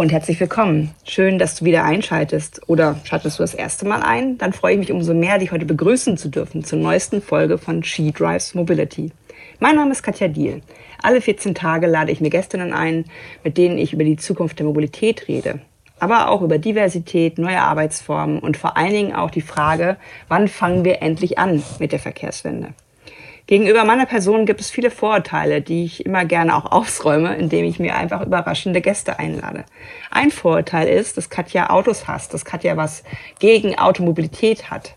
Und herzlich willkommen. Schön, dass du wieder einschaltest. Oder schaltest du das erste Mal ein? Dann freue ich mich umso mehr, dich heute begrüßen zu dürfen zur neuesten Folge von She Drives Mobility. Mein Name ist Katja Diel. Alle 14 Tage lade ich mir Gästinnen ein, mit denen ich über die Zukunft der Mobilität rede. Aber auch über Diversität, neue Arbeitsformen und vor allen Dingen auch die Frage, wann fangen wir endlich an mit der Verkehrswende? Gegenüber meiner Person gibt es viele Vorurteile, die ich immer gerne auch ausräume, indem ich mir einfach überraschende Gäste einlade. Ein Vorurteil ist, dass Katja Autos hasst, dass Katja was gegen Automobilität hat.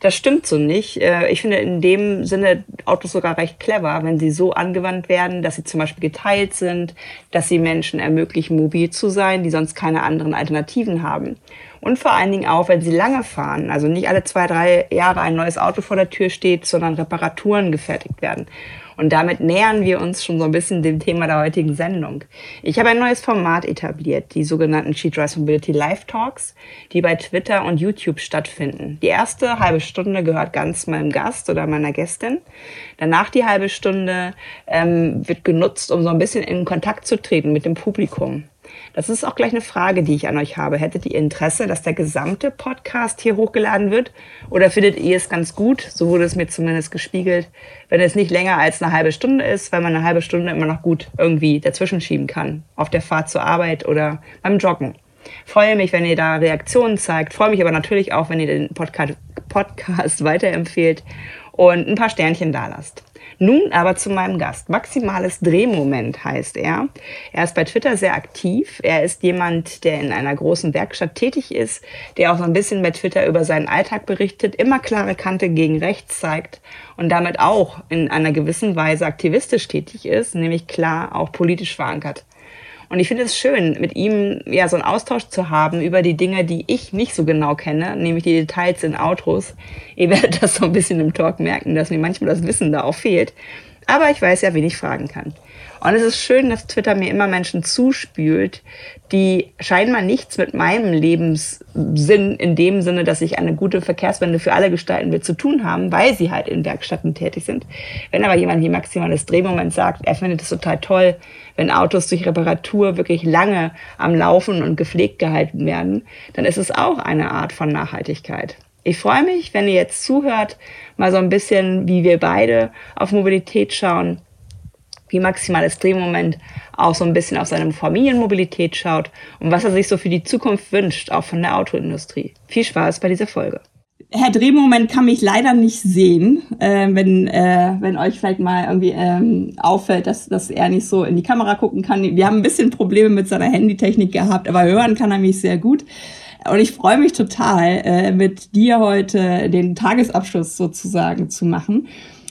Das stimmt so nicht. Äh, ich finde in dem Sinne Autos sogar recht clever, wenn sie so angewandt werden, dass sie zum Beispiel geteilt sind, dass sie Menschen ermöglichen, mobil zu sein, die sonst keine anderen Alternativen haben. Und vor allen Dingen auch, wenn sie lange fahren. Also nicht alle zwei, drei Jahre ein neues Auto vor der Tür steht, sondern Reparaturen gefertigt werden. Und damit nähern wir uns schon so ein bisschen dem Thema der heutigen Sendung. Ich habe ein neues Format etabliert, die sogenannten She Drives Mobility Live Talks, die bei Twitter und YouTube stattfinden. Die erste halbe Stunde gehört ganz meinem Gast oder meiner Gästin. Danach die halbe Stunde ähm, wird genutzt, um so ein bisschen in Kontakt zu treten mit dem Publikum. Das ist auch gleich eine Frage, die ich an euch habe. Hättet ihr Interesse, dass der gesamte Podcast hier hochgeladen wird? Oder findet ihr es ganz gut, so wurde es mir zumindest gespiegelt, wenn es nicht länger als eine halbe Stunde ist, weil man eine halbe Stunde immer noch gut irgendwie dazwischen schieben kann, auf der Fahrt zur Arbeit oder beim Joggen. Freue mich, wenn ihr da Reaktionen zeigt. Freue mich aber natürlich auch, wenn ihr den Podcast, Podcast weiterempfehlt und ein paar Sternchen da lasst. Nun aber zu meinem Gast. Maximales Drehmoment heißt er. Er ist bei Twitter sehr aktiv. Er ist jemand, der in einer großen Werkstatt tätig ist, der auch so ein bisschen bei Twitter über seinen Alltag berichtet, immer klare Kante gegen rechts zeigt und damit auch in einer gewissen Weise aktivistisch tätig ist, nämlich klar auch politisch verankert. Und ich finde es schön, mit ihm ja so einen Austausch zu haben über die Dinge, die ich nicht so genau kenne, nämlich die Details in Autos. Ihr werdet das so ein bisschen im Talk merken, dass mir manchmal das Wissen da auch fehlt. Aber ich weiß ja, wen ich fragen kann. Und es ist schön, dass Twitter mir immer Menschen zuspült, die scheinbar nichts mit meinem Lebenssinn in dem Sinne, dass ich eine gute Verkehrswende für alle gestalten will, zu tun haben, weil sie halt in Werkstätten tätig sind. Wenn aber jemand wie Maximales Drehmoment sagt, er findet es total toll, wenn Autos durch Reparatur wirklich lange am Laufen und gepflegt gehalten werden, dann ist es auch eine Art von Nachhaltigkeit. Ich freue mich, wenn ihr jetzt zuhört, mal so ein bisschen, wie wir beide auf Mobilität schauen, wie maximales Drehmoment auch so ein bisschen auf seine Familienmobilität schaut und was er sich so für die Zukunft wünscht, auch von der Autoindustrie. Viel Spaß bei dieser Folge. Herr Drehmoment kann mich leider nicht sehen, äh, wenn, äh, wenn euch vielleicht mal irgendwie ähm, auffällt, dass, dass er nicht so in die Kamera gucken kann. Wir haben ein bisschen Probleme mit seiner Handytechnik gehabt, aber hören kann er mich sehr gut. Und ich freue mich total, äh, mit dir heute den Tagesabschluss sozusagen zu machen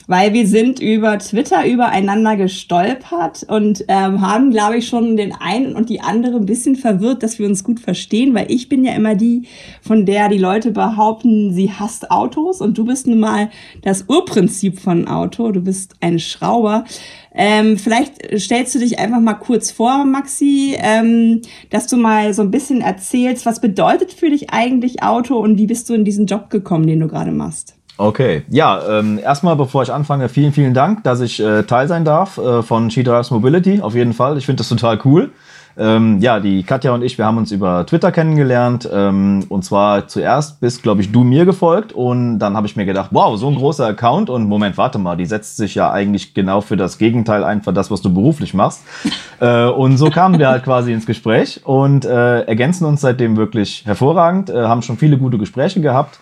weil wir sind über Twitter übereinander gestolpert und ähm, haben, glaube ich, schon den einen und die andere ein bisschen verwirrt, dass wir uns gut verstehen, weil ich bin ja immer die, von der die Leute behaupten, sie hasst Autos und du bist nun mal das Urprinzip von Auto, du bist ein Schrauber. Ähm, vielleicht stellst du dich einfach mal kurz vor, Maxi, ähm, dass du mal so ein bisschen erzählst, was bedeutet für dich eigentlich Auto und wie bist du in diesen Job gekommen, den du gerade machst? Okay, ja, ähm, erstmal bevor ich anfange, vielen, vielen Dank, dass ich äh, Teil sein darf äh, von She Drives Mobility, auf jeden Fall. Ich finde das total cool. Ähm, ja, die Katja und ich, wir haben uns über Twitter kennengelernt. Ähm, und zwar zuerst bist, glaube ich, du mir gefolgt. Und dann habe ich mir gedacht, wow, so ein großer Account. Und Moment, warte mal, die setzt sich ja eigentlich genau für das Gegenteil ein, für das, was du beruflich machst. äh, und so kamen wir halt quasi ins Gespräch und äh, ergänzen uns seitdem wirklich hervorragend, äh, haben schon viele gute Gespräche gehabt.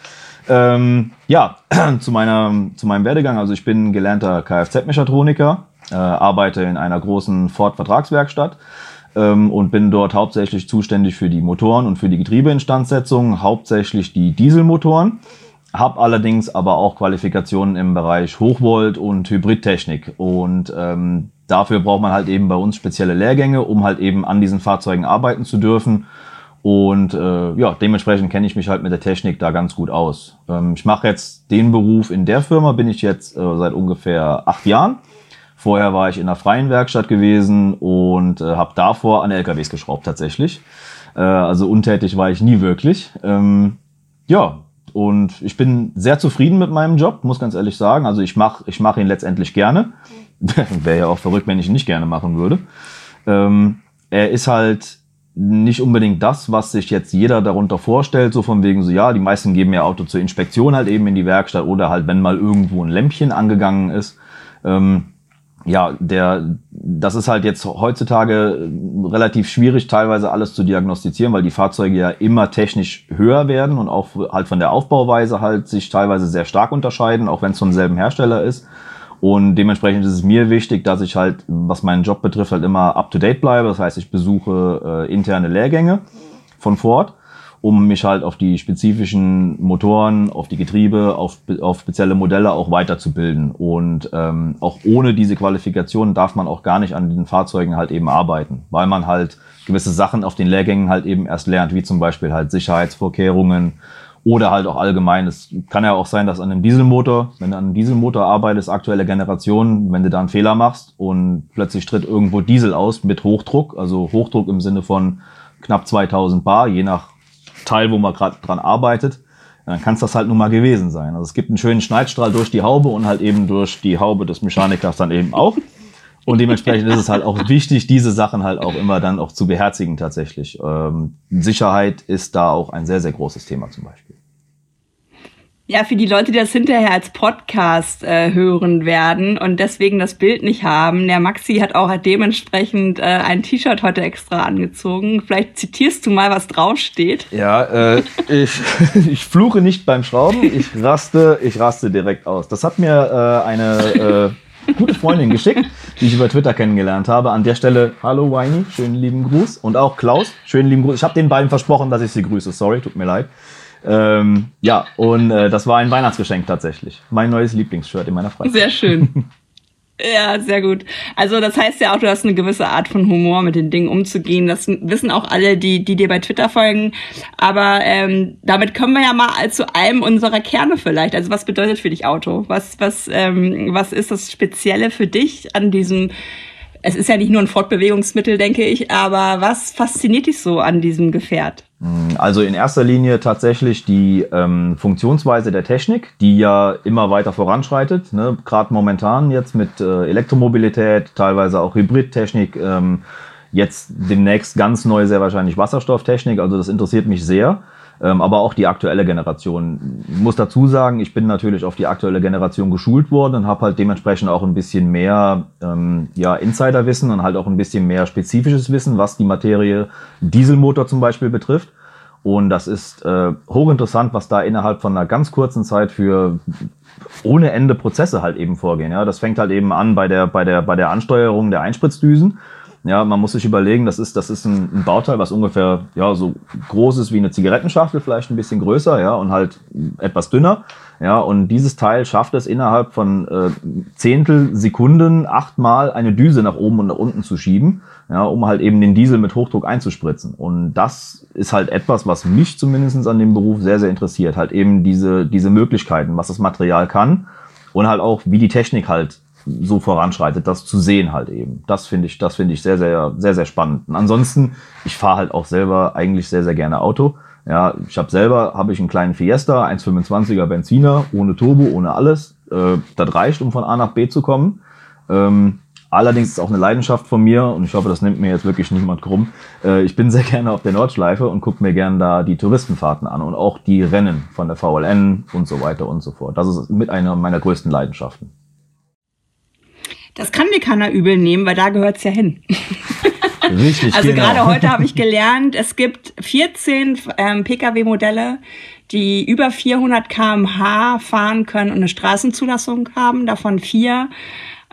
Ähm, ja, zu, meiner, zu meinem Werdegang. Also ich bin gelernter Kfz-Mechatroniker, äh, arbeite in einer großen Ford-Vertragswerkstatt ähm, und bin dort hauptsächlich zuständig für die Motoren und für die Getriebeinstandsetzung, hauptsächlich die Dieselmotoren. Hab allerdings aber auch Qualifikationen im Bereich Hochvolt und Hybridtechnik. Und ähm, dafür braucht man halt eben bei uns spezielle Lehrgänge, um halt eben an diesen Fahrzeugen arbeiten zu dürfen und äh, ja, dementsprechend kenne ich mich halt mit der Technik da ganz gut aus. Ähm, ich mache jetzt den Beruf in der Firma, bin ich jetzt äh, seit ungefähr acht Jahren. Vorher war ich in einer freien Werkstatt gewesen und äh, habe davor an LKWs geschraubt tatsächlich. Äh, also untätig war ich nie wirklich. Ähm, ja, und ich bin sehr zufrieden mit meinem Job, muss ganz ehrlich sagen. Also ich mache ich mach ihn letztendlich gerne. Wäre ja auch verrückt, wenn ich ihn nicht gerne machen würde. Ähm, er ist halt nicht unbedingt das, was sich jetzt jeder darunter vorstellt, so von wegen so, ja, die meisten geben ihr Auto zur Inspektion halt eben in die Werkstatt oder halt, wenn mal irgendwo ein Lämpchen angegangen ist. Ähm, ja, der, das ist halt jetzt heutzutage relativ schwierig, teilweise alles zu diagnostizieren, weil die Fahrzeuge ja immer technisch höher werden und auch halt von der Aufbauweise halt sich teilweise sehr stark unterscheiden, auch wenn es vom selben Hersteller ist. Und dementsprechend ist es mir wichtig, dass ich halt, was meinen Job betrifft, halt immer up to date bleibe. Das heißt, ich besuche äh, interne Lehrgänge von Ford um mich halt auf die spezifischen Motoren, auf die Getriebe, auf, auf spezielle Modelle auch weiterzubilden. Und ähm, auch ohne diese Qualifikation darf man auch gar nicht an den Fahrzeugen halt eben arbeiten, weil man halt gewisse Sachen auf den Lehrgängen halt eben erst lernt, wie zum Beispiel halt Sicherheitsvorkehrungen oder halt auch allgemein. Es kann ja auch sein, dass an einem Dieselmotor, wenn du an einem Dieselmotor arbeitest, aktuelle Generation, wenn du da einen Fehler machst und plötzlich tritt irgendwo Diesel aus mit Hochdruck, also Hochdruck im Sinne von knapp 2000 Bar, je nach Teil, wo man gerade dran arbeitet, dann kann es das halt nun mal gewesen sein. Also es gibt einen schönen Schneidstrahl durch die Haube und halt eben durch die Haube des Mechanikers dann eben auch. Und dementsprechend ist es halt auch wichtig, diese Sachen halt auch immer dann auch zu beherzigen tatsächlich. Ähm, Sicherheit ist da auch ein sehr, sehr großes Thema zum Beispiel. Ja, für die Leute, die das hinterher als Podcast äh, hören werden und deswegen das Bild nicht haben, der Maxi hat auch dementsprechend äh, ein T-Shirt heute extra angezogen. Vielleicht zitierst du mal, was draufsteht. Ja, äh, ich, ich fluche nicht beim Schrauben, ich raste, ich raste direkt aus. Das hat mir äh, eine äh, gute Freundin geschickt, die ich über Twitter kennengelernt habe. An der Stelle, hallo Winey, schönen lieben Gruß. Und auch Klaus, schönen lieben Gruß. Ich habe den beiden versprochen, dass ich sie grüße. Sorry, tut mir leid. Ähm, ja, und äh, das war ein Weihnachtsgeschenk tatsächlich. Mein neues Lieblingsshirt in meiner Freizeit. Sehr schön. Ja, sehr gut. Also das heißt ja auch, du hast eine gewisse Art von Humor mit den Dingen umzugehen. Das wissen auch alle, die, die dir bei Twitter folgen. Aber ähm, damit kommen wir ja mal zu einem unserer Kerne vielleicht. Also was bedeutet für dich Auto? Was, was, ähm, was ist das Spezielle für dich an diesem es ist ja nicht nur ein Fortbewegungsmittel, denke ich, aber was fasziniert dich so an diesem Gefährt? Mm, also in erster Linie tatsächlich die ähm, Funktionsweise der Technik, die ja immer weiter voranschreitet. Ne? Gerade momentan jetzt mit äh, Elektromobilität, teilweise auch Hybridtechnik, ähm, jetzt demnächst ganz neu sehr wahrscheinlich Wasserstofftechnik. Also das interessiert mich sehr aber auch die aktuelle Generation. Ich muss dazu sagen, ich bin natürlich auf die aktuelle Generation geschult worden und habe halt dementsprechend auch ein bisschen mehr ähm, ja, Insiderwissen und halt auch ein bisschen mehr spezifisches Wissen, was die Materie Dieselmotor zum Beispiel betrifft. Und das ist äh, hochinteressant, was da innerhalb von einer ganz kurzen Zeit für ohne Ende Prozesse halt eben vorgehen. Ja, das fängt halt eben an bei der, bei der, bei der Ansteuerung der Einspritzdüsen ja, man muss sich überlegen, das ist, das ist ein, ein, Bauteil, was ungefähr ja, so groß ist wie eine Zigarettenschachtel, vielleicht ein bisschen größer, ja, und halt etwas dünner. Ja, und dieses Teil schafft es innerhalb von äh, Zehntel Sekunden achtmal eine Düse nach oben und nach unten zu schieben, ja, um halt eben den Diesel mit Hochdruck einzuspritzen. Und das ist halt etwas, was mich zumindest an dem Beruf sehr, sehr interessiert. Halt eben diese, diese Möglichkeiten, was das Material kann und halt auch, wie die Technik halt so voranschreitet, das zu sehen halt eben. Das finde ich, das finde ich sehr, sehr, sehr, sehr spannend. Und ansonsten, ich fahre halt auch selber eigentlich sehr, sehr gerne Auto. Ja, ich habe selber, habe ich einen kleinen Fiesta, 1,25er Benziner, ohne Turbo, ohne alles. Äh, das reicht, um von A nach B zu kommen. Ähm, allerdings ist auch eine Leidenschaft von mir und ich hoffe, das nimmt mir jetzt wirklich niemand krumm. Äh, ich bin sehr gerne auf der Nordschleife und gucke mir gerne da die Touristenfahrten an und auch die Rennen von der VLN und so weiter und so fort. Das ist mit einer meiner größten Leidenschaften. Das kann mir keiner übel nehmen, weil da gehört's ja hin. Richtig. also genau. gerade heute habe ich gelernt, es gibt 14 ähm, Pkw-Modelle, die über 400 km/h fahren können und eine Straßenzulassung haben, davon vier.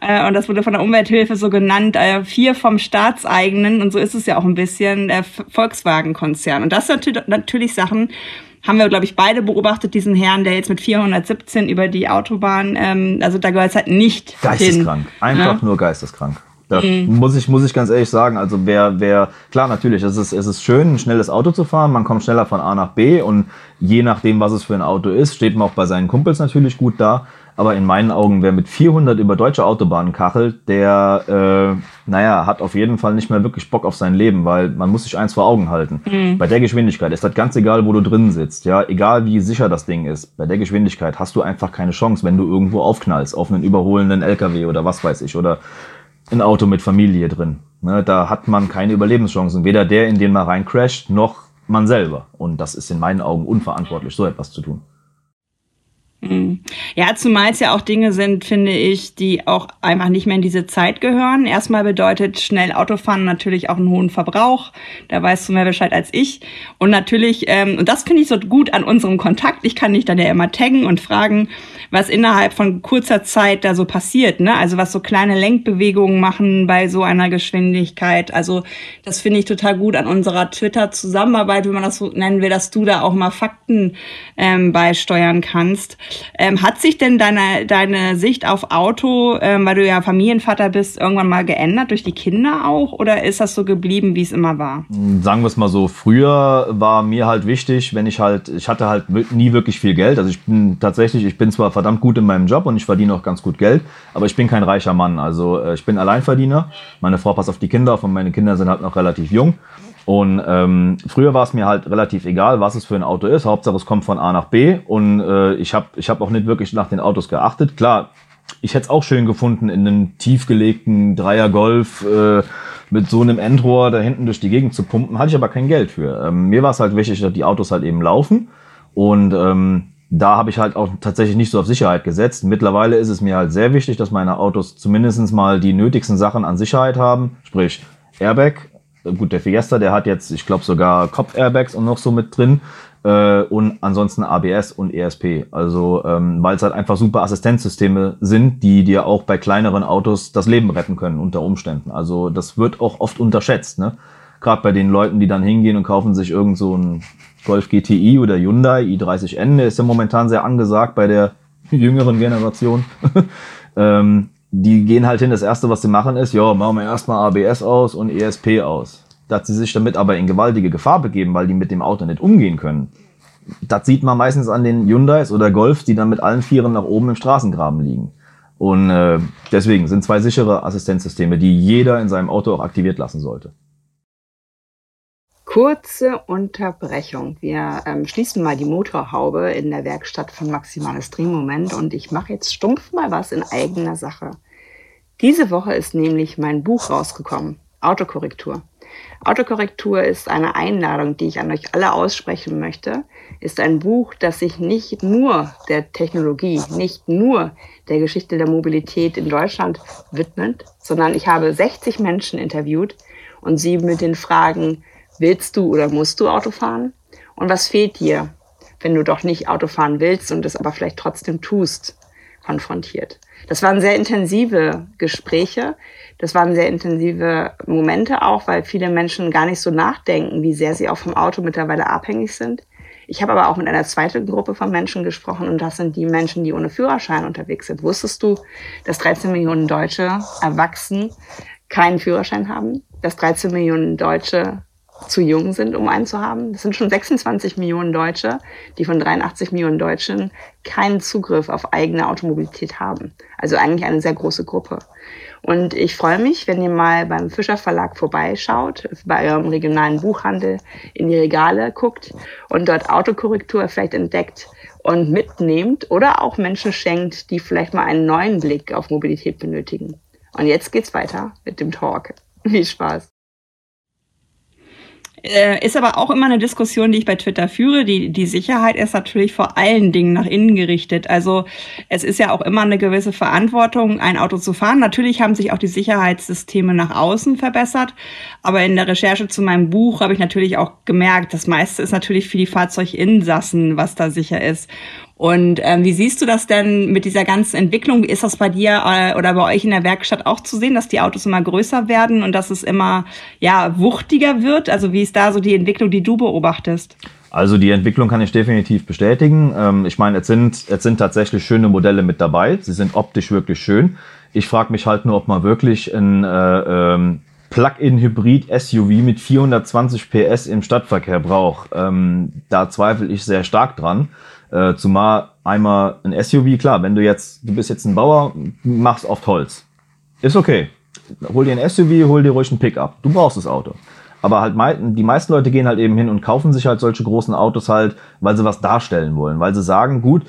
Äh, und das wurde von der Umwelthilfe so genannt, äh, vier vom staatseigenen, und so ist es ja auch ein bisschen, der Volkswagen-Konzern. Und das sind natürlich Sachen, haben wir, glaube ich, beide beobachtet, diesen Herrn, der jetzt mit 417 über die Autobahn, ähm, also da gehört es halt nicht Geisteskrank, hin. einfach ja? nur geisteskrank. Da mhm. muss ich, muss ich ganz ehrlich sagen, also wer, wer, klar, natürlich, es ist, es ist schön, ein schnelles Auto zu fahren, man kommt schneller von A nach B und je nachdem, was es für ein Auto ist, steht man auch bei seinen Kumpels natürlich gut da. Aber in meinen Augen, wer mit 400 über deutsche Autobahnen kachelt, der, äh, naja, hat auf jeden Fall nicht mehr wirklich Bock auf sein Leben, weil man muss sich eins vor Augen halten. Mhm. Bei der Geschwindigkeit ist das ganz egal, wo du drin sitzt, ja, egal wie sicher das Ding ist. Bei der Geschwindigkeit hast du einfach keine Chance, wenn du irgendwo aufknallst, auf einen überholenden LKW oder was weiß ich, oder ein Auto mit Familie drin. Ne, da hat man keine Überlebenschancen. Weder der, in den man reincrasht, noch man selber. Und das ist in meinen Augen unverantwortlich, so etwas zu tun. Mhm. Ja, zumal es ja auch Dinge sind, finde ich, die auch einfach nicht mehr in diese Zeit gehören. Erstmal bedeutet schnell Autofahren natürlich auch einen hohen Verbrauch. Da weißt du mehr Bescheid als ich. Und natürlich, ähm, und das finde ich so gut an unserem Kontakt. Ich kann dich dann ja immer taggen und fragen, was innerhalb von kurzer Zeit da so passiert. Ne? Also was so kleine Lenkbewegungen machen bei so einer Geschwindigkeit. Also das finde ich total gut an unserer Twitter-Zusammenarbeit, wenn man das so nennen will, dass du da auch mal Fakten ähm, beisteuern kannst. Ähm, hat sich denn deine, deine Sicht auf Auto, ähm, weil du ja Familienvater bist, irgendwann mal geändert durch die Kinder auch? Oder ist das so geblieben, wie es immer war? Sagen wir es mal so, früher war mir halt wichtig, wenn ich halt, ich hatte halt nie wirklich viel Geld. Also ich bin tatsächlich, ich bin zwar verdammt gut in meinem Job und ich verdiene auch ganz gut Geld, aber ich bin kein reicher Mann. Also äh, ich bin Alleinverdiener. Meine Frau passt auf die Kinder auf und meine Kinder sind halt noch relativ jung. Und ähm, früher war es mir halt relativ egal, was es für ein Auto ist. Hauptsache es kommt von A nach B. Und äh, ich habe ich hab auch nicht wirklich nach den Autos geachtet. Klar, ich hätte es auch schön gefunden, in einem tiefgelegten Dreier Golf äh, mit so einem Endrohr da hinten durch die Gegend zu pumpen. Hatte ich aber kein Geld für. Ähm, mir war es halt wichtig, dass die Autos halt eben laufen. Und ähm, da habe ich halt auch tatsächlich nicht so auf Sicherheit gesetzt. Mittlerweile ist es mir halt sehr wichtig, dass meine Autos zumindest mal die nötigsten Sachen an Sicherheit haben. Sprich, Airbag, gut, der Fiesta, der hat jetzt, ich glaube, sogar Kopf-Airbags und noch so mit drin. Äh, und ansonsten ABS und ESP. Also, ähm, weil es halt einfach super Assistenzsysteme sind, die dir auch bei kleineren Autos das Leben retten können unter Umständen. Also, das wird auch oft unterschätzt, ne? Gerade bei den Leuten, die dann hingehen und kaufen sich irgend so ein Golf GTI oder Hyundai i30N, der ist ja momentan sehr angesagt bei der jüngeren Generation. ähm, die gehen halt hin, das erste, was sie machen, ist, ja, machen wir erstmal ABS aus und ESP aus. Dass sie sich damit aber in gewaltige Gefahr begeben, weil die mit dem Auto nicht umgehen können. Das sieht man meistens an den Hyundais oder Golf, die dann mit allen Vieren nach oben im Straßengraben liegen. Und äh, deswegen sind zwei sichere Assistenzsysteme, die jeder in seinem Auto auch aktiviert lassen sollte. Kurze Unterbrechung. Wir ähm, schließen mal die Motorhaube in der Werkstatt von Maximales Drehmoment und ich mache jetzt stumpf mal was in eigener Sache. Diese Woche ist nämlich mein Buch rausgekommen, Autokorrektur. Autokorrektur ist eine Einladung, die ich an euch alle aussprechen möchte, ist ein Buch, das sich nicht nur der Technologie, nicht nur der Geschichte der Mobilität in Deutschland widmet, sondern ich habe 60 Menschen interviewt und sie mit den Fragen, Willst du oder musst du Auto fahren? Und was fehlt dir, wenn du doch nicht Auto fahren willst und es aber vielleicht trotzdem tust, konfrontiert? Das waren sehr intensive Gespräche. Das waren sehr intensive Momente auch, weil viele Menschen gar nicht so nachdenken, wie sehr sie auch vom Auto mittlerweile abhängig sind. Ich habe aber auch mit einer zweiten Gruppe von Menschen gesprochen und das sind die Menschen, die ohne Führerschein unterwegs sind. Wusstest du, dass 13 Millionen Deutsche erwachsen keinen Führerschein haben? Dass 13 Millionen Deutsche zu jung sind, um einen zu haben. Das sind schon 26 Millionen Deutsche, die von 83 Millionen Deutschen keinen Zugriff auf eigene Automobilität haben. Also eigentlich eine sehr große Gruppe. Und ich freue mich, wenn ihr mal beim Fischer Verlag vorbeischaut, bei eurem regionalen Buchhandel in die Regale guckt und dort Autokorrektur vielleicht entdeckt und mitnehmt oder auch Menschen schenkt, die vielleicht mal einen neuen Blick auf Mobilität benötigen. Und jetzt geht's weiter mit dem Talk. Viel Spaß. Äh, ist aber auch immer eine Diskussion, die ich bei Twitter führe. Die, die Sicherheit ist natürlich vor allen Dingen nach innen gerichtet. Also es ist ja auch immer eine gewisse Verantwortung, ein Auto zu fahren. Natürlich haben sich auch die Sicherheitssysteme nach außen verbessert. Aber in der Recherche zu meinem Buch habe ich natürlich auch gemerkt, das meiste ist natürlich für die Fahrzeuginsassen, was da sicher ist. Und ähm, wie siehst du das denn mit dieser ganzen Entwicklung? Wie ist das bei dir äh, oder bei euch in der Werkstatt auch zu sehen, dass die Autos immer größer werden und dass es immer ja wuchtiger wird? Also wie ist da so die Entwicklung, die du beobachtest? Also die Entwicklung kann ich definitiv bestätigen. Ähm, ich meine, es sind, es sind tatsächlich schöne Modelle mit dabei. Sie sind optisch wirklich schön. Ich frage mich halt nur, ob man wirklich ein äh, ähm, Plug-in-Hybrid-SUV mit 420 PS im Stadtverkehr braucht. Ähm, da zweifle ich sehr stark dran. Äh, zumal einmal ein SUV, klar, wenn du jetzt, du bist jetzt ein Bauer, machst oft Holz. Ist okay. Hol dir ein SUV, hol dir ruhig ein Pickup. Du brauchst das Auto. Aber halt die meisten Leute gehen halt eben hin und kaufen sich halt solche großen Autos halt, weil sie was darstellen wollen. Weil sie sagen, gut,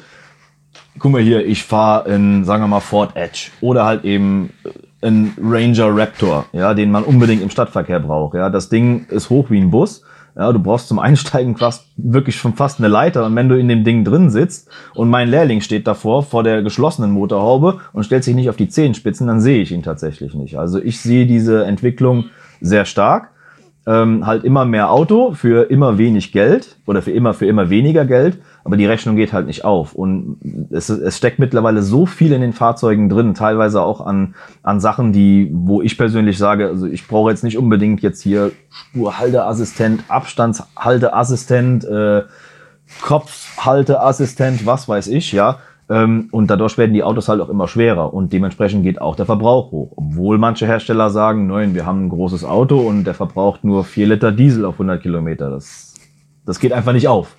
guck mal hier, ich fahre in, sagen wir mal, Ford Edge oder halt eben ein Ranger Raptor, ja, den man unbedingt im Stadtverkehr braucht. Ja, das Ding ist hoch wie ein Bus. Ja, du brauchst zum Einsteigen fast, wirklich schon fast eine Leiter. Und wenn du in dem Ding drin sitzt und mein Lehrling steht davor, vor der geschlossenen Motorhaube und stellt sich nicht auf die Zehenspitzen, dann sehe ich ihn tatsächlich nicht. Also ich sehe diese Entwicklung sehr stark ähm, halt immer mehr Auto für immer wenig Geld oder für immer für immer weniger Geld, aber die Rechnung geht halt nicht auf. Und es, es steckt mittlerweile so viel in den Fahrzeugen drin, teilweise auch an, an Sachen, die, wo ich persönlich sage, also ich brauche jetzt nicht unbedingt jetzt hier Spurhalteassistent, Abstandshalteassistent, äh, Kopfhalteassistent, was weiß ich, ja. Ähm, und dadurch werden die Autos halt auch immer schwerer und dementsprechend geht auch der Verbrauch hoch. Obwohl manche Hersteller sagen, nein, wir haben ein großes Auto und der verbraucht nur 4 Liter Diesel auf 100 Kilometer. Das, das geht einfach nicht auf.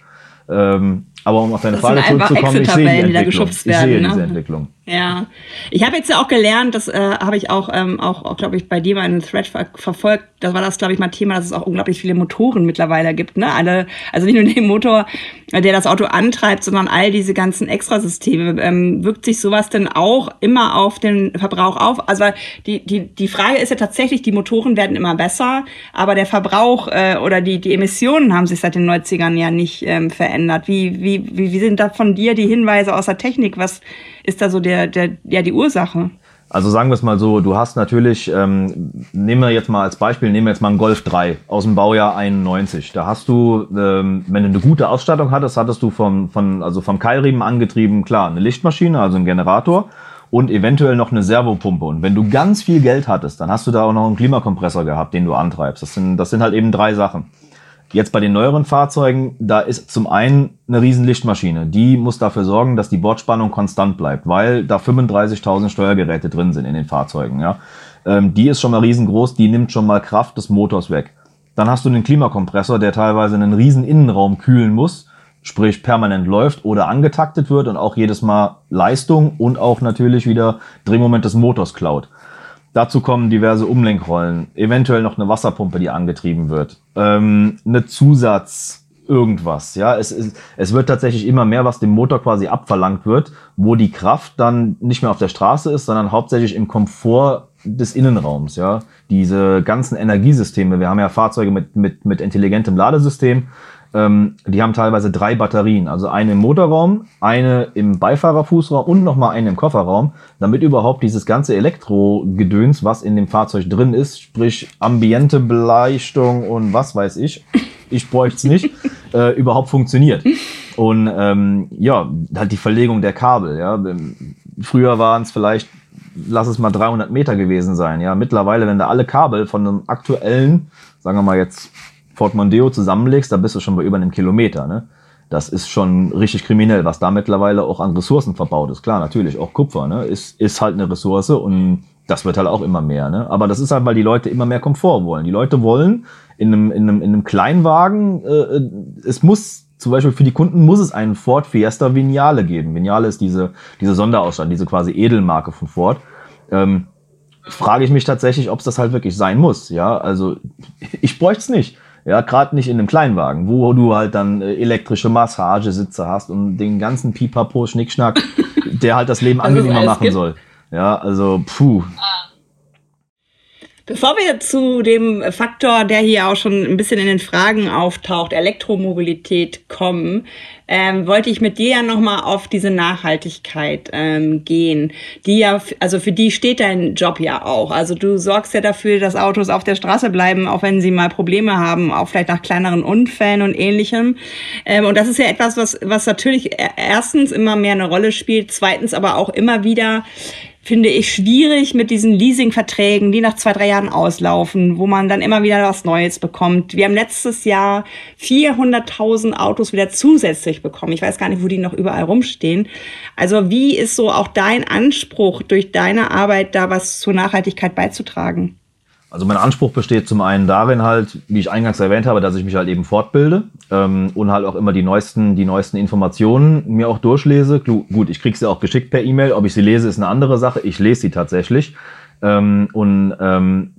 Ähm, aber um auf deine das Frage zurückzukommen, ich sehe die Entwicklung. Ich sehe ne? diese Entwicklung. Ja, ich habe jetzt ja auch gelernt, das äh, habe ich auch, ähm, auch, auch glaube ich, bei dir mal in einem Thread ver verfolgt. Das war das, glaube ich, mal Thema, dass es auch unglaublich viele Motoren mittlerweile gibt. Ne? Alle, also nicht nur den Motor, äh, der das Auto antreibt, sondern all diese ganzen Extrasysteme. Ähm, wirkt sich sowas denn auch immer auf den Verbrauch auf? Also die, die, die Frage ist ja tatsächlich, die Motoren werden immer besser, aber der Verbrauch äh, oder die, die Emissionen haben sich seit den 90ern ja nicht ähm, verändert. Wie, wie, wie sind da von dir die Hinweise aus der Technik? Was ist da so der, der, ja, die Ursache? Also sagen wir es mal so, du hast natürlich, ähm, nehmen wir jetzt mal als Beispiel, nehmen wir jetzt mal einen Golf 3 aus dem Baujahr 91. Da hast du, ähm, wenn du eine gute Ausstattung hattest, hattest du vom, von, also vom Keilriemen angetrieben, klar, eine Lichtmaschine, also einen Generator und eventuell noch eine Servopumpe. Und wenn du ganz viel Geld hattest, dann hast du da auch noch einen Klimakompressor gehabt, den du antreibst. Das sind, das sind halt eben drei Sachen. Jetzt bei den neueren Fahrzeugen, da ist zum einen eine riesen Lichtmaschine. Die muss dafür sorgen, dass die Bordspannung konstant bleibt, weil da 35.000 Steuergeräte drin sind in den Fahrzeugen. Ja. Ähm, die ist schon mal riesengroß, die nimmt schon mal Kraft des Motors weg. Dann hast du einen Klimakompressor, der teilweise einen riesen Innenraum kühlen muss, sprich permanent läuft oder angetaktet wird und auch jedes Mal Leistung und auch natürlich wieder Drehmoment des Motors klaut. Dazu kommen diverse Umlenkrollen, eventuell noch eine Wasserpumpe, die angetrieben wird, ähm, eine Zusatz irgendwas. Ja, es, es, es wird tatsächlich immer mehr, was dem Motor quasi abverlangt wird, wo die Kraft dann nicht mehr auf der Straße ist, sondern hauptsächlich im Komfort des Innenraums. Ja, diese ganzen Energiesysteme. Wir haben ja Fahrzeuge mit mit mit intelligentem Ladesystem ähm, die haben teilweise drei Batterien, also eine im Motorraum, eine im Beifahrerfußraum und nochmal eine im Kofferraum, damit überhaupt dieses ganze Elektrogedöns, was in dem Fahrzeug drin ist, sprich ambiente Beleuchtung und was weiß ich, ich bräuchte es nicht, äh, überhaupt funktioniert. Und ähm, ja, halt die Verlegung der Kabel. Ja. Früher waren es vielleicht, lass es mal 300 Meter gewesen sein. Ja, mittlerweile, wenn da alle Kabel von einem aktuellen, sagen wir mal jetzt Fort Mondeo zusammenlegst, da bist du schon bei über einem Kilometer. Ne? Das ist schon richtig kriminell, was da mittlerweile auch an Ressourcen verbaut ist. Klar, natürlich, auch Kupfer ne? ist, ist halt eine Ressource und das wird halt auch immer mehr. Ne? Aber das ist halt, weil die Leute immer mehr Komfort wollen. Die Leute wollen in einem, in einem, in einem Kleinwagen, äh, es muss zum Beispiel für die Kunden muss es einen Ford Fiesta Vignale geben. Vignale ist diese, diese Sonderausstattung, diese quasi Edelmarke von Ford. Ähm, frage ich mich tatsächlich, ob es das halt wirklich sein muss. Ja, also ich bräuchte es nicht. Ja, gerade nicht in einem Kleinwagen, wo du halt dann äh, elektrische Massagesitze hast und den ganzen Pipapo, Schnickschnack, der halt das Leben angenehmer machen gibt. soll. Ja, also puh. Ah. Bevor wir zu dem Faktor, der hier auch schon ein bisschen in den Fragen auftaucht, Elektromobilität kommen, ähm, wollte ich mit dir ja nochmal auf diese Nachhaltigkeit ähm, gehen, die ja, also für die steht dein Job ja auch. Also du sorgst ja dafür, dass Autos auf der Straße bleiben, auch wenn sie mal Probleme haben, auch vielleicht nach kleineren Unfällen und ähnlichem. Ähm, und das ist ja etwas, was, was natürlich erstens immer mehr eine Rolle spielt, zweitens aber auch immer wieder finde ich schwierig mit diesen Leasingverträgen, die nach zwei, drei Jahren auslaufen, wo man dann immer wieder was Neues bekommt. Wir haben letztes Jahr 400.000 Autos wieder zusätzlich bekommen. Ich weiß gar nicht, wo die noch überall rumstehen. Also wie ist so auch dein Anspruch, durch deine Arbeit da was zur Nachhaltigkeit beizutragen? Also mein Anspruch besteht zum einen darin halt, wie ich eingangs erwähnt habe, dass ich mich halt eben fortbilde ähm, und halt auch immer die neuesten, die neuesten Informationen mir auch durchlese. Gut, ich kriege sie auch geschickt per E-Mail. Ob ich sie lese, ist eine andere Sache. Ich lese sie tatsächlich. Ähm, und ähm,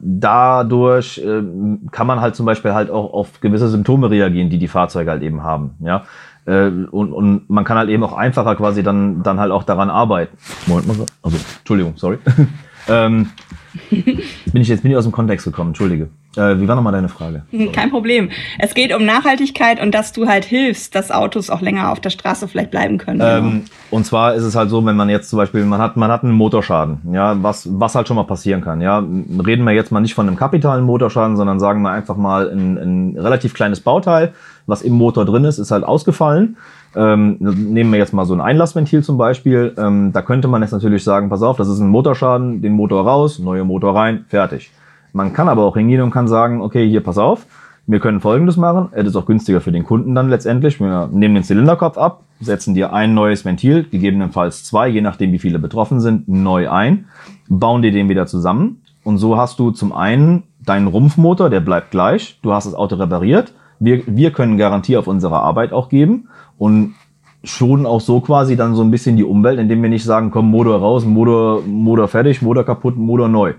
dadurch äh, kann man halt zum Beispiel halt auch auf gewisse Symptome reagieren, die die Fahrzeuge halt eben haben. Ja, äh, und, und man kann halt eben auch einfacher quasi dann dann halt auch daran arbeiten. Moment mal, also Entschuldigung, sorry. ähm, bin ich jetzt bin ich aus dem Kontext gekommen, entschuldige. Äh, wie war nochmal deine Frage? Sorry. Kein Problem. Es geht um Nachhaltigkeit und dass du halt hilfst, dass Autos auch länger auf der Straße vielleicht bleiben können. Ähm, und zwar ist es halt so, wenn man jetzt zum Beispiel, man hat, man hat einen Motorschaden, ja, was, was halt schon mal passieren kann, ja. Reden wir jetzt mal nicht von einem kapitalen Motorschaden, sondern sagen wir einfach mal ein, ein relativ kleines Bauteil, was im Motor drin ist, ist halt ausgefallen. Ähm, nehmen wir jetzt mal so ein Einlassventil zum Beispiel. Ähm, da könnte man jetzt natürlich sagen, pass auf, das ist ein Motorschaden, den Motor raus, neue Motor rein, fertig. Man kann aber auch hingehen und kann sagen, okay, hier pass auf, wir können Folgendes machen. Es ist auch günstiger für den Kunden dann letztendlich. Wir nehmen den Zylinderkopf ab, setzen dir ein neues Ventil, gegebenenfalls zwei, je nachdem wie viele betroffen sind, neu ein, bauen dir den wieder zusammen. Und so hast du zum einen deinen Rumpfmotor, der bleibt gleich. Du hast das Auto repariert. Wir, wir können Garantie auf unsere Arbeit auch geben und schon auch so quasi dann so ein bisschen die Umwelt, indem wir nicht sagen, komm, Motor raus, Motor, Motor fertig, Motor kaputt, Motor neu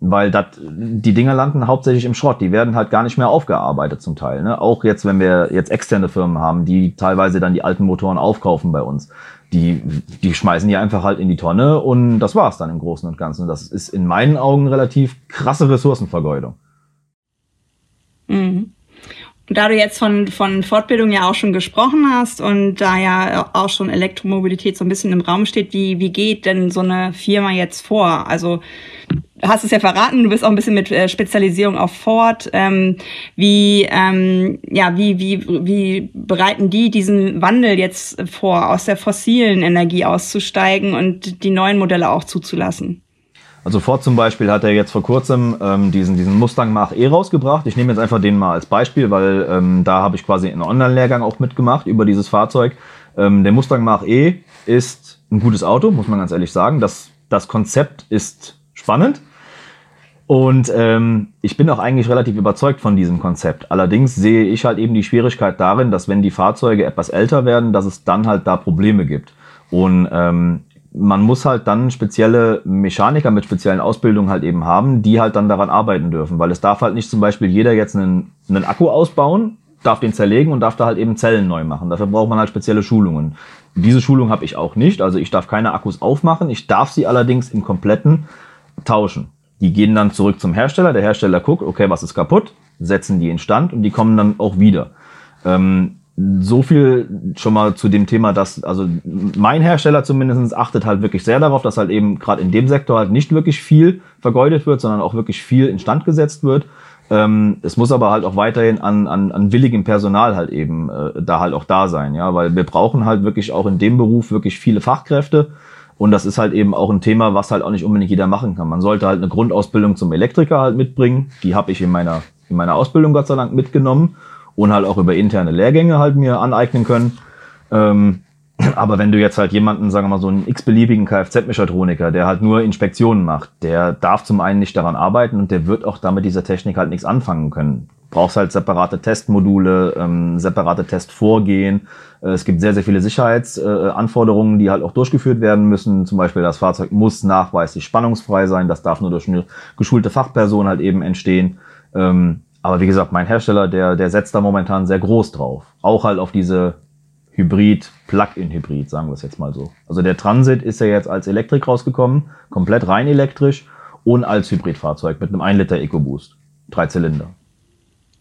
weil dat, die Dinger landen hauptsächlich im Schrott. Die werden halt gar nicht mehr aufgearbeitet zum Teil. Ne? Auch jetzt, wenn wir jetzt externe Firmen haben, die teilweise dann die alten Motoren aufkaufen bei uns. Die, die schmeißen die einfach halt in die Tonne und das war's dann im Großen und Ganzen. Das ist in meinen Augen relativ krasse Ressourcenvergeudung. Mhm. Da du jetzt von, von Fortbildung ja auch schon gesprochen hast und da ja auch schon Elektromobilität so ein bisschen im Raum steht, wie, wie geht denn so eine Firma jetzt vor? Also hast es ja verraten, du bist auch ein bisschen mit äh, Spezialisierung auf Ford. Ähm, wie, ähm, ja, wie, wie, wie bereiten die diesen Wandel jetzt vor, aus der fossilen Energie auszusteigen und die neuen Modelle auch zuzulassen? Also Ford zum Beispiel hat er jetzt vor kurzem ähm, diesen, diesen Mustang Mach-E rausgebracht. Ich nehme jetzt einfach den mal als Beispiel, weil ähm, da habe ich quasi einen Online-Lehrgang auch mitgemacht über dieses Fahrzeug. Ähm, der Mustang Mach-E ist ein gutes Auto, muss man ganz ehrlich sagen. Das, das Konzept ist spannend. Und ähm, ich bin auch eigentlich relativ überzeugt von diesem Konzept. Allerdings sehe ich halt eben die Schwierigkeit darin, dass wenn die Fahrzeuge etwas älter werden, dass es dann halt da Probleme gibt. Und ähm, man muss halt dann spezielle Mechaniker mit speziellen Ausbildungen halt eben haben, die halt dann daran arbeiten dürfen. Weil es darf halt nicht zum Beispiel jeder jetzt einen, einen Akku ausbauen, darf den zerlegen und darf da halt eben Zellen neu machen. Dafür braucht man halt spezielle Schulungen. Diese Schulung habe ich auch nicht. Also ich darf keine Akkus aufmachen. Ich darf sie allerdings im kompletten tauschen. Die gehen dann zurück zum Hersteller. Der Hersteller guckt, okay, was ist kaputt, setzen die in Stand und die kommen dann auch wieder. Ähm, so viel schon mal zu dem Thema, dass also mein Hersteller zumindest achtet halt wirklich sehr darauf, dass halt eben gerade in dem Sektor halt nicht wirklich viel vergeudet wird, sondern auch wirklich viel instand gesetzt wird. Ähm, es muss aber halt auch weiterhin an, an, an willigem Personal halt eben äh, da halt auch da sein, ja, weil wir brauchen halt wirklich auch in dem Beruf wirklich viele Fachkräfte und das ist halt eben auch ein Thema, was halt auch nicht unbedingt jeder machen kann. Man sollte halt eine Grundausbildung zum Elektriker halt mitbringen. Die habe ich in meiner, in meiner Ausbildung Gott sei Dank mitgenommen und halt auch über interne Lehrgänge halt mir aneignen können. Ähm, aber wenn du jetzt halt jemanden, sagen wir mal, so einen x-beliebigen Kfz-Mechatroniker, der halt nur Inspektionen macht, der darf zum einen nicht daran arbeiten und der wird auch damit dieser Technik halt nichts anfangen können brauchst halt separate Testmodule, ähm, separate Testvorgehen. Äh, es gibt sehr, sehr viele Sicherheitsanforderungen, äh, die halt auch durchgeführt werden müssen. Zum Beispiel das Fahrzeug muss nachweislich spannungsfrei sein. Das darf nur durch eine geschulte Fachperson halt eben entstehen. Ähm, aber wie gesagt, mein Hersteller, der, der setzt da momentan sehr groß drauf. Auch halt auf diese Hybrid, Plug-in-Hybrid, sagen wir es jetzt mal so. Also der Transit ist ja jetzt als Elektrik rausgekommen, komplett rein elektrisch und als Hybridfahrzeug mit einem 1 Liter EcoBoost. Drei Zylinder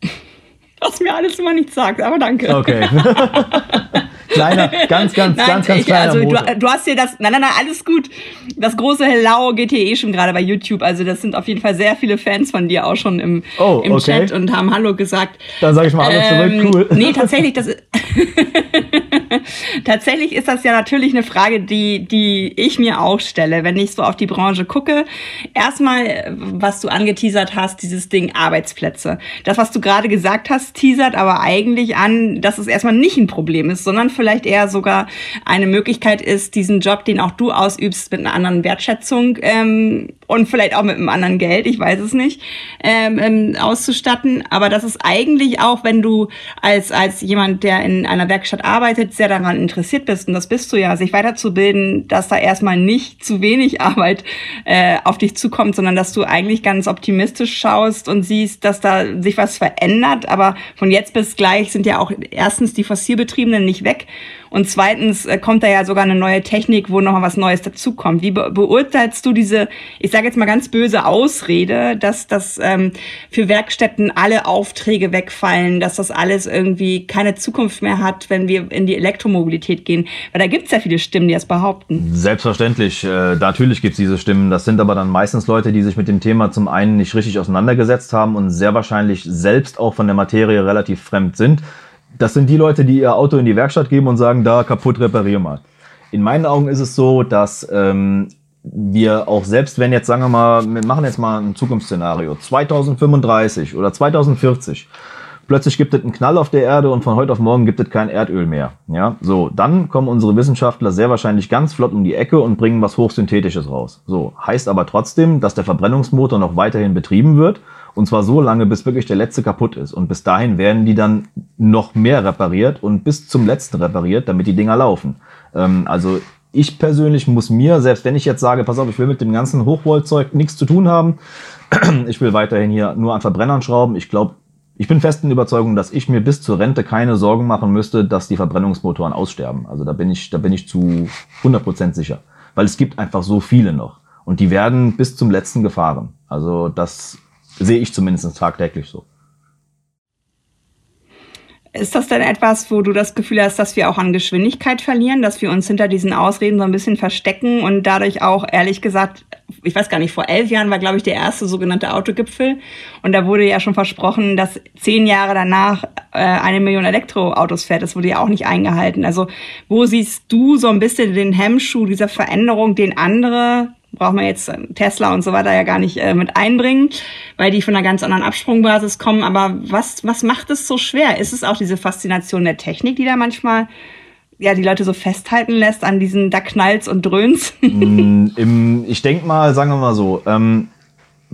was mir alles immer nichts sagt, aber danke. Okay. kleiner, ganz, ganz, nein, ganz, ganz ich, kleiner also du, du, hast dir das, nein, nein, nein, alles gut. Das große Hello geht hier eh schon gerade bei YouTube. Also das sind auf jeden Fall sehr viele Fans von dir auch schon im, oh, im okay. Chat und haben Hallo gesagt. Dann sage ich mal Hallo ähm, zurück, cool. Nee, tatsächlich, das tatsächlich ist das ja natürlich eine Frage, die, die ich mir auch stelle, wenn ich so auf die Branche gucke. Erstmal, was du angeteasert hast, dieses Ding Arbeitsplätze. Das, was du gerade gesagt hast, teasert aber eigentlich an, dass es erstmal nicht ein Problem ist, sondern vielleicht eher sogar eine Möglichkeit ist, diesen Job, den auch du ausübst, mit einer anderen Wertschätzung ähm, und vielleicht auch mit einem anderen Geld, ich weiß es nicht, ähm, ähm, auszustatten. Aber das ist eigentlich auch, wenn du als, als jemand, der in einer Werkstatt arbeitet, sehr daran interessiert bist, und das bist du ja, sich weiterzubilden, dass da erstmal nicht zu wenig Arbeit äh, auf dich zukommt, sondern dass du eigentlich ganz optimistisch schaust und siehst, dass da sich was verändert. Aber von jetzt bis gleich sind ja auch erstens die Fossilbetriebenen nicht weg und zweitens äh, kommt da ja sogar eine neue Technik, wo noch mal was Neues dazukommt. Wie be beurteilst du diese, ich sage jetzt mal ganz böse Ausrede, dass das ähm, für Werkstätten alle Aufträge wegfallen, dass das alles irgendwie keine Zukunft mehr hat, wenn wir in die Elektromobilität gehen? Weil da gibt es ja viele Stimmen, die das behaupten. Selbstverständlich, äh, natürlich gibt es diese Stimmen. Das sind aber dann meistens Leute, die sich mit dem Thema zum einen nicht richtig auseinandergesetzt haben und sehr wahrscheinlich selbst auch von der Materie relativ fremd sind das sind die Leute, die ihr Auto in die Werkstatt geben und sagen, da kaputt, reparier mal. In meinen Augen ist es so, dass ähm, wir auch selbst, wenn jetzt, sagen wir mal, wir machen jetzt mal ein Zukunftsszenario, 2035 oder 2040, plötzlich gibt es einen Knall auf der Erde und von heute auf morgen gibt es kein Erdöl mehr. Ja, so, dann kommen unsere Wissenschaftler sehr wahrscheinlich ganz flott um die Ecke und bringen was Hochsynthetisches raus. So, heißt aber trotzdem, dass der Verbrennungsmotor noch weiterhin betrieben wird und zwar so lange, bis wirklich der letzte kaputt ist. Und bis dahin werden die dann noch mehr repariert und bis zum letzten repariert, damit die Dinger laufen. Ähm, also ich persönlich muss mir, selbst wenn ich jetzt sage, pass auf, ich will mit dem ganzen Hochvoltzeug nichts zu tun haben, ich will weiterhin hier nur an Verbrennern schrauben. Ich glaube, ich bin festen Überzeugung, dass ich mir bis zur Rente keine Sorgen machen müsste, dass die Verbrennungsmotoren aussterben. Also da bin ich, da bin ich zu 100% sicher. Weil es gibt einfach so viele noch. Und die werden bis zum letzten gefahren. Also das Sehe ich zumindest tagtäglich so. Ist das denn etwas, wo du das Gefühl hast, dass wir auch an Geschwindigkeit verlieren, dass wir uns hinter diesen Ausreden so ein bisschen verstecken und dadurch auch, ehrlich gesagt, ich weiß gar nicht, vor elf Jahren war, glaube ich, der erste sogenannte Autogipfel. Und da wurde ja schon versprochen, dass zehn Jahre danach äh, eine Million Elektroautos fährt. Das wurde ja auch nicht eingehalten. Also wo siehst du so ein bisschen den Hemmschuh dieser Veränderung, den andere braucht man jetzt ähm, Tesla und so weiter ja gar nicht äh, mit einbringen, weil die von einer ganz anderen Absprungbasis kommen. Aber was, was macht es so schwer? Ist es auch diese Faszination der Technik, die da manchmal ja, die Leute so festhalten lässt an diesen da knallt's und dröhns? Mm, im, ich denke mal, sagen wir mal so, ähm,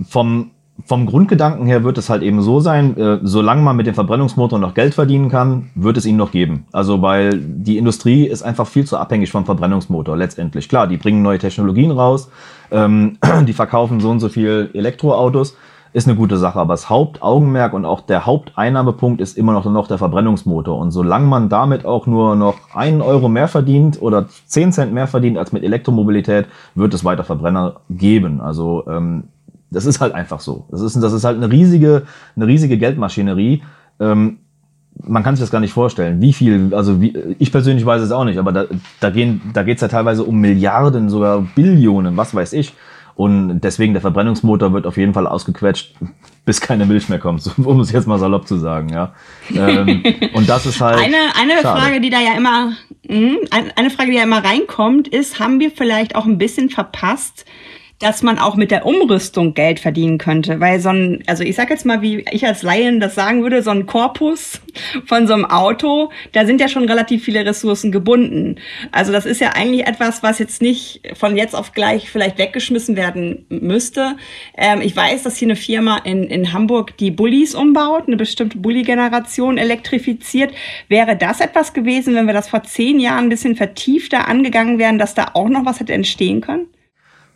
vom vom Grundgedanken her wird es halt eben so sein, äh, solange man mit dem Verbrennungsmotor noch Geld verdienen kann, wird es ihn noch geben. Also weil die Industrie ist einfach viel zu abhängig vom Verbrennungsmotor letztendlich. Klar, die bringen neue Technologien raus, ähm, die verkaufen so und so viel Elektroautos, ist eine gute Sache. Aber das Hauptaugenmerk und auch der Haupteinnahmepunkt ist immer noch, noch der Verbrennungsmotor. Und solange man damit auch nur noch einen Euro mehr verdient oder zehn Cent mehr verdient als mit Elektromobilität, wird es weiter Verbrenner geben. Also ähm, das ist halt einfach so. Das ist, das ist halt eine riesige, eine riesige Geldmaschinerie. Ähm, man kann sich das gar nicht vorstellen, wie viel, also wie, ich persönlich weiß es auch nicht, aber da, da, gehen, da geht's ja teilweise um Milliarden, sogar Billionen, was weiß ich. Und deswegen der Verbrennungsmotor wird auf jeden Fall ausgequetscht, bis keine Milch mehr kommt, um es jetzt mal salopp zu sagen, ja. Ähm, und das ist halt. Eine, eine Frage, die da ja immer, mh, eine Frage, die ja immer reinkommt, ist, haben wir vielleicht auch ein bisschen verpasst, dass man auch mit der Umrüstung Geld verdienen könnte. Weil so ein, also ich sag jetzt mal, wie ich als Laien das sagen würde, so ein Korpus von so einem Auto, da sind ja schon relativ viele Ressourcen gebunden. Also das ist ja eigentlich etwas, was jetzt nicht von jetzt auf gleich vielleicht weggeschmissen werden müsste. Ähm, ich weiß, dass hier eine Firma in, in Hamburg die Bullis umbaut, eine bestimmte Bulli-Generation elektrifiziert. Wäre das etwas gewesen, wenn wir das vor zehn Jahren ein bisschen vertiefter angegangen wären, dass da auch noch was hätte entstehen können?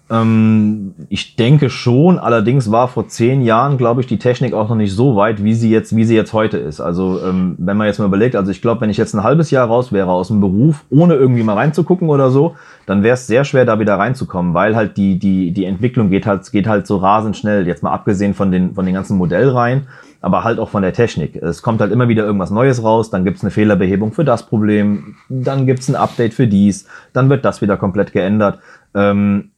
Ähm, ich denke schon, allerdings war vor zehn Jahren, glaube ich, die Technik auch noch nicht so weit, wie sie jetzt, wie sie jetzt heute ist. Also ähm, wenn man jetzt mal überlegt, also ich glaube, wenn ich jetzt ein halbes Jahr raus wäre aus dem Beruf, ohne irgendwie mal reinzugucken oder so, dann wäre es sehr schwer, da wieder reinzukommen, weil halt die, die, die Entwicklung geht halt, geht halt so rasend schnell. Jetzt mal abgesehen von den, von den ganzen Modellreihen, aber halt auch von der Technik. Es kommt halt immer wieder irgendwas Neues raus, dann gibt's eine Fehlerbehebung für das Problem, dann gibt's ein Update für dies, dann wird das wieder komplett geändert. Ähm,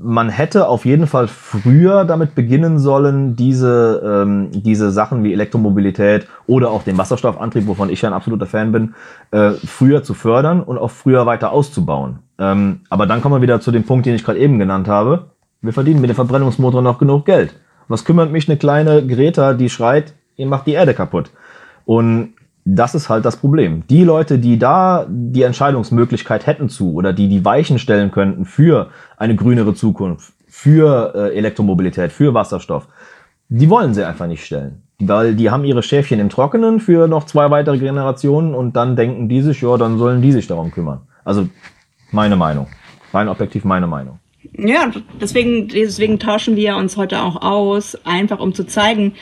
man hätte auf jeden Fall früher damit beginnen sollen, diese, ähm, diese Sachen wie Elektromobilität oder auch den Wasserstoffantrieb, wovon ich ja ein absoluter Fan bin, äh, früher zu fördern und auch früher weiter auszubauen. Ähm, aber dann kommen wir wieder zu dem Punkt, den ich gerade eben genannt habe. Wir verdienen mit dem Verbrennungsmotor noch genug Geld. Was kümmert mich eine kleine Greta, die schreit, ihr macht die Erde kaputt? Und das ist halt das Problem. Die Leute, die da die Entscheidungsmöglichkeit hätten zu oder die die Weichen stellen könnten für eine grünere Zukunft, für äh, Elektromobilität, für Wasserstoff, die wollen sie einfach nicht stellen. weil die haben ihre Schäfchen im Trockenen für noch zwei weitere Generationen und dann denken die sich, ja, dann sollen die sich darum kümmern. Also meine Meinung. Rein objektiv meine Meinung. Ja, deswegen, deswegen tauschen wir uns heute auch aus, einfach um zu zeigen,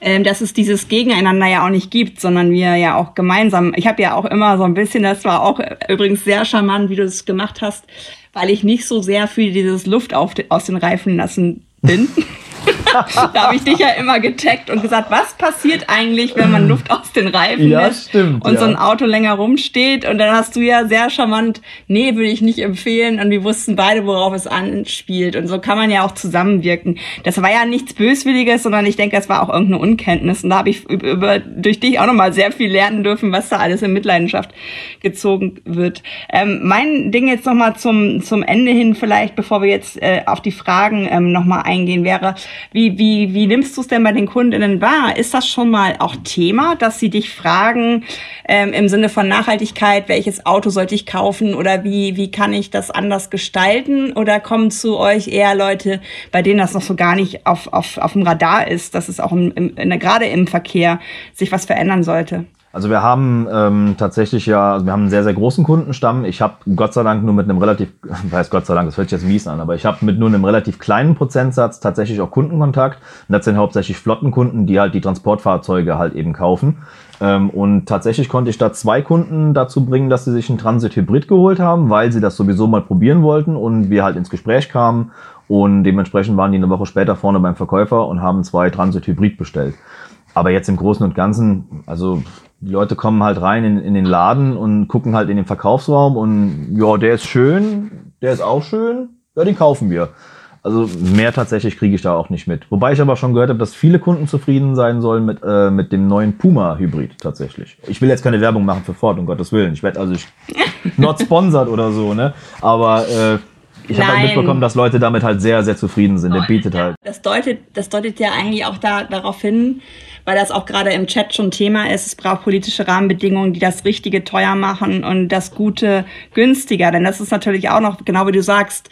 ähm, dass es dieses Gegeneinander ja auch nicht gibt, sondern wir ja auch gemeinsam, ich habe ja auch immer so ein bisschen, das war auch übrigens sehr charmant, wie du es gemacht hast, weil ich nicht so sehr für dieses Luft auf, aus den Reifen lassen bin. da habe ich dich ja immer getaggt und gesagt, was passiert eigentlich, wenn man Luft aus den Reifen ja, lässt stimmt, und ja. so ein Auto länger rumsteht. Und dann hast du ja sehr charmant, nee, würde ich nicht empfehlen. Und wir wussten beide, worauf es anspielt. Und so kann man ja auch zusammenwirken. Das war ja nichts Böswilliges, sondern ich denke, das war auch irgendeine Unkenntnis. Und da habe ich über, durch dich auch nochmal sehr viel lernen dürfen, was da alles in Mitleidenschaft gezogen wird. Ähm, mein Ding jetzt nochmal zum, zum Ende hin, vielleicht, bevor wir jetzt äh, auf die Fragen ähm, nochmal eingehen, wäre, wie, wie, wie nimmst du es denn bei den Kundinnen wahr? Ist das schon mal auch Thema, dass sie dich fragen ähm, im Sinne von Nachhaltigkeit, welches Auto sollte ich kaufen oder wie, wie kann ich das anders gestalten? Oder kommen zu euch eher Leute, bei denen das noch so gar nicht auf, auf, auf dem Radar ist, dass es auch im, im, gerade im Verkehr sich was verändern sollte? Also wir haben ähm, tatsächlich ja, also wir haben einen sehr, sehr großen Kundenstamm. Ich habe Gott sei Dank nur mit einem relativ, weiß Gott sei Dank, das hört sich jetzt mies an, aber ich habe mit nur einem relativ kleinen Prozentsatz tatsächlich auch Kundenkontakt. Und das sind hauptsächlich Flottenkunden, die halt die Transportfahrzeuge halt eben kaufen. Ähm, und tatsächlich konnte ich da zwei Kunden dazu bringen, dass sie sich einen Transit Hybrid geholt haben, weil sie das sowieso mal probieren wollten und wir halt ins Gespräch kamen. Und dementsprechend waren die eine Woche später vorne beim Verkäufer und haben zwei Transit Hybrid bestellt. Aber jetzt im Großen und Ganzen, also die Leute kommen halt rein in, in den Laden und gucken halt in den Verkaufsraum und ja, der ist schön, der ist auch schön, ja, den kaufen wir. Also mehr tatsächlich kriege ich da auch nicht mit. Wobei ich aber schon gehört habe, dass viele Kunden zufrieden sein sollen mit, äh, mit dem neuen Puma-Hybrid tatsächlich. Ich will jetzt keine Werbung machen für Ford, um Gottes Willen. Ich werde also ich, not sponsored oder so, ne? Aber äh, ich habe halt mitbekommen, dass Leute damit halt sehr, sehr zufrieden sind. Der bietet halt. Das deutet, das deutet ja eigentlich auch da, darauf hin, weil das auch gerade im Chat schon Thema ist. Es braucht politische Rahmenbedingungen, die das Richtige teuer machen und das Gute günstiger. Denn das ist natürlich auch noch, genau wie du sagst,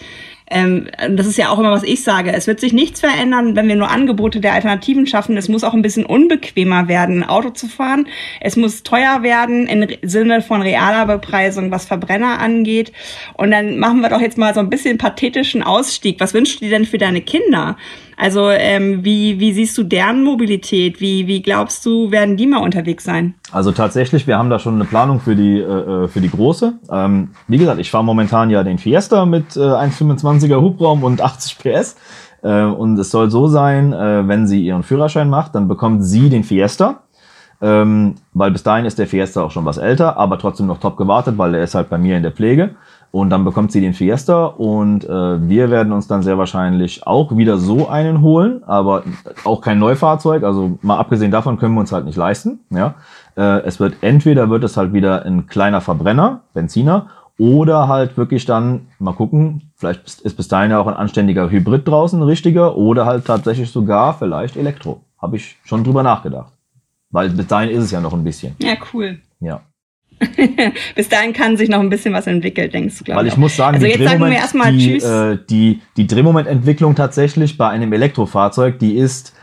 ähm, das ist ja auch immer, was ich sage. Es wird sich nichts verändern, wenn wir nur Angebote der Alternativen schaffen. Es muss auch ein bisschen unbequemer werden, ein Auto zu fahren. Es muss teuer werden im Sinne von realer Bepreisung, was Verbrenner angeht. Und dann machen wir doch jetzt mal so ein bisschen pathetischen Ausstieg. Was wünschst du dir denn für deine Kinder? Also ähm, wie, wie siehst du deren Mobilität? Wie, wie glaubst du, werden die mal unterwegs sein? Also tatsächlich, wir haben da schon eine Planung für die, äh, für die große. Ähm, wie gesagt, ich fahre momentan ja den Fiesta mit äh, 1,25er Hubraum und 80 PS. Äh, und es soll so sein, äh, wenn sie ihren Führerschein macht, dann bekommt sie den Fiesta. Ähm, weil bis dahin ist der Fiesta auch schon was älter, aber trotzdem noch top gewartet, weil er ist halt bei mir in der Pflege. Und dann bekommt sie den Fiesta und äh, wir werden uns dann sehr wahrscheinlich auch wieder so einen holen, aber auch kein Neufahrzeug. Also mal abgesehen davon können wir uns halt nicht leisten. Ja, äh, es wird entweder wird es halt wieder ein kleiner Verbrenner, Benziner, oder halt wirklich dann mal gucken. Vielleicht ist bis dahin ja auch ein anständiger Hybrid draußen, ein richtiger, oder halt tatsächlich sogar vielleicht Elektro. Habe ich schon drüber nachgedacht, weil bis dahin ist es ja noch ein bisschen. Ja, cool. Ja. Bis dahin kann sich noch ein bisschen was entwickeln, denkst du, glaube Weil ich. ich muss sagen, also die jetzt sagen wir erstmal die, Tschüss. Äh, die, die Drehmomententwicklung tatsächlich bei einem Elektrofahrzeug, die ist,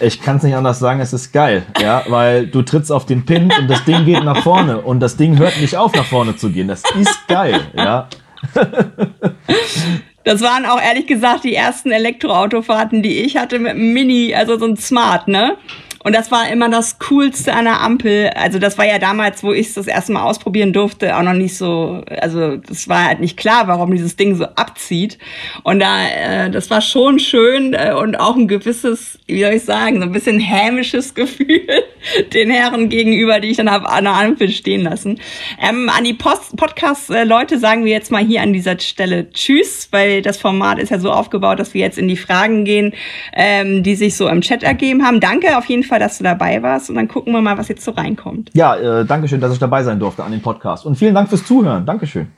ich kann es nicht anders sagen, es ist geil, ja, weil du trittst auf den Pin und das Ding geht nach vorne und das Ding hört nicht auf, nach vorne zu gehen. Das ist geil, ja. Das waren auch ehrlich gesagt die ersten Elektroautofahrten, die ich hatte mit einem Mini, also so ein Smart, ne? Und das war immer das Coolste an der Ampel. Also das war ja damals, wo ich es das erste Mal ausprobieren durfte, auch noch nicht so, also das war halt nicht klar, warum dieses Ding so abzieht. Und da, äh, das war schon schön äh, und auch ein gewisses, wie soll ich sagen, so ein bisschen hämisches Gefühl den Herren gegenüber, die ich dann hab an der Ampel stehen lassen. Ähm, an die Podcast-Leute sagen wir jetzt mal hier an dieser Stelle Tschüss, weil das Format ist ja so aufgebaut, dass wir jetzt in die Fragen gehen, ähm, die sich so im Chat ergeben haben. Danke auf jeden Fall, dass du dabei warst und dann gucken wir mal, was jetzt so reinkommt. Ja, äh, Dankeschön, dass ich dabei sein durfte an dem Podcast. Und vielen Dank fürs Zuhören. Dankeschön.